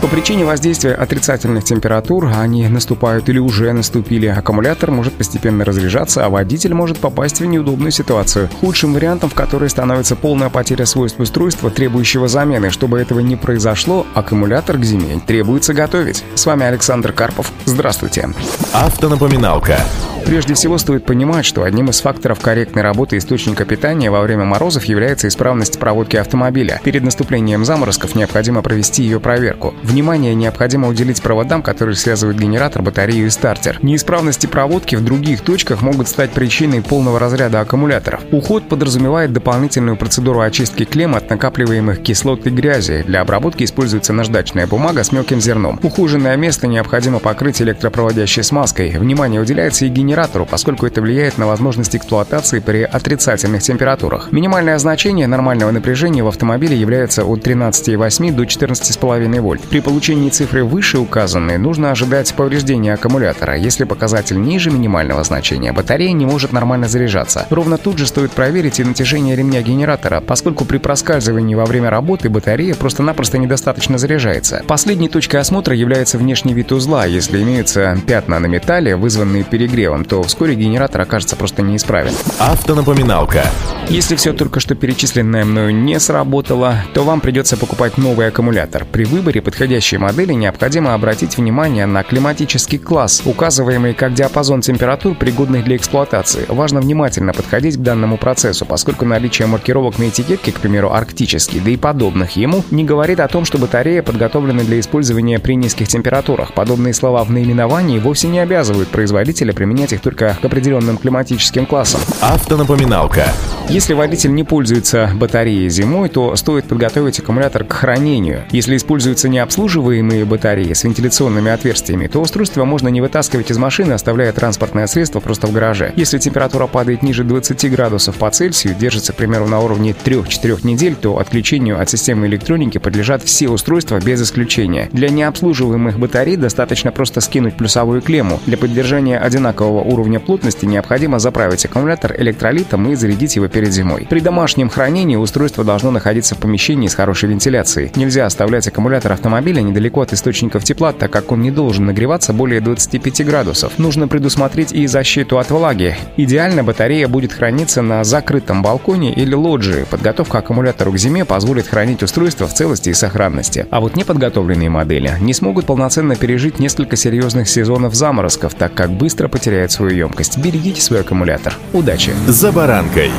По причине воздействия отрицательных температур, они наступают или уже наступили, аккумулятор может постепенно разряжаться, а водитель может попасть в неудобную ситуацию. Худшим вариантом, в которой становится полная потеря свойств устройства, требующего замены. Чтобы этого не произошло, аккумулятор к зиме требуется готовить. С вами Александр Карпов. Здравствуйте. Автонапоминалка. Прежде всего стоит понимать, что одним из факторов корректной работы источника питания во время морозов является исправность проводки автомобиля. Перед наступлением заморозков необходимо провести ее проверку. Внимание необходимо уделить проводам, которые связывают генератор, батарею и стартер. Неисправности проводки в других точках могут стать причиной полного разряда аккумуляторов. Уход подразумевает дополнительную процедуру очистки клемм от накапливаемых кислот и грязи. Для обработки используется наждачная бумага с мелким зерном. Ухоженное место необходимо покрыть электропроводящей смазкой. Внимание уделяется и генератору генератору, поскольку это влияет на возможность эксплуатации при отрицательных температурах. Минимальное значение нормального напряжения в автомобиле является от 13,8 до 14,5 вольт. При получении цифры выше указанной нужно ожидать повреждения аккумулятора. Если показатель ниже минимального значения, батарея не может нормально заряжаться. Ровно тут же стоит проверить и натяжение ремня генератора, поскольку при проскальзывании во время работы батарея просто-напросто недостаточно заряжается. Последней точкой осмотра является внешний вид узла. Если имеются пятна на металле, вызванные перегревом, то вскоре генератор окажется просто неисправен. Автонапоминалка. Если все только что перечисленное мною не сработало, то вам придется покупать новый аккумулятор. При выборе подходящей модели необходимо обратить внимание на климатический класс, указываемый как диапазон температур, пригодных для эксплуатации. Важно внимательно подходить к данному процессу, поскольку наличие маркировок на этикетке, к примеру, арктический, да и подобных ему, не говорит о том, что батарея подготовлена для использования при низких температурах. Подобные слова в наименовании вовсе не обязывают производителя применять их только к определенным климатическим классам. Автонапоминалка. Если водитель не пользуется батареей зимой, то стоит подготовить аккумулятор к хранению. Если используются необслуживаемые батареи с вентиляционными отверстиями, то устройство можно не вытаскивать из машины, оставляя транспортное средство просто в гараже. Если температура падает ниже 20 градусов по Цельсию, держится, к примеру, на уровне 3-4 недель, то отключению от системы электроники подлежат все устройства без исключения. Для необслуживаемых батарей достаточно просто скинуть плюсовую клемму. Для поддержания одинакового уровня плотности необходимо заправить аккумулятор электролитом и зарядить его перед зимой. При домашнем хранении устройство должно находиться в помещении с хорошей вентиляцией. Нельзя оставлять аккумулятор автомобиля недалеко от источников тепла, так как он не должен нагреваться более 25 градусов. Нужно предусмотреть и защиту от влаги. Идеально батарея будет храниться на закрытом балконе или лоджии. Подготовка аккумулятора к зиме позволит хранить устройство в целости и сохранности. А вот неподготовленные модели не смогут полноценно пережить несколько серьезных сезонов заморозков, так как быстро потеряют свою емкость. Берегите свой аккумулятор. Удачи! «За баранкой».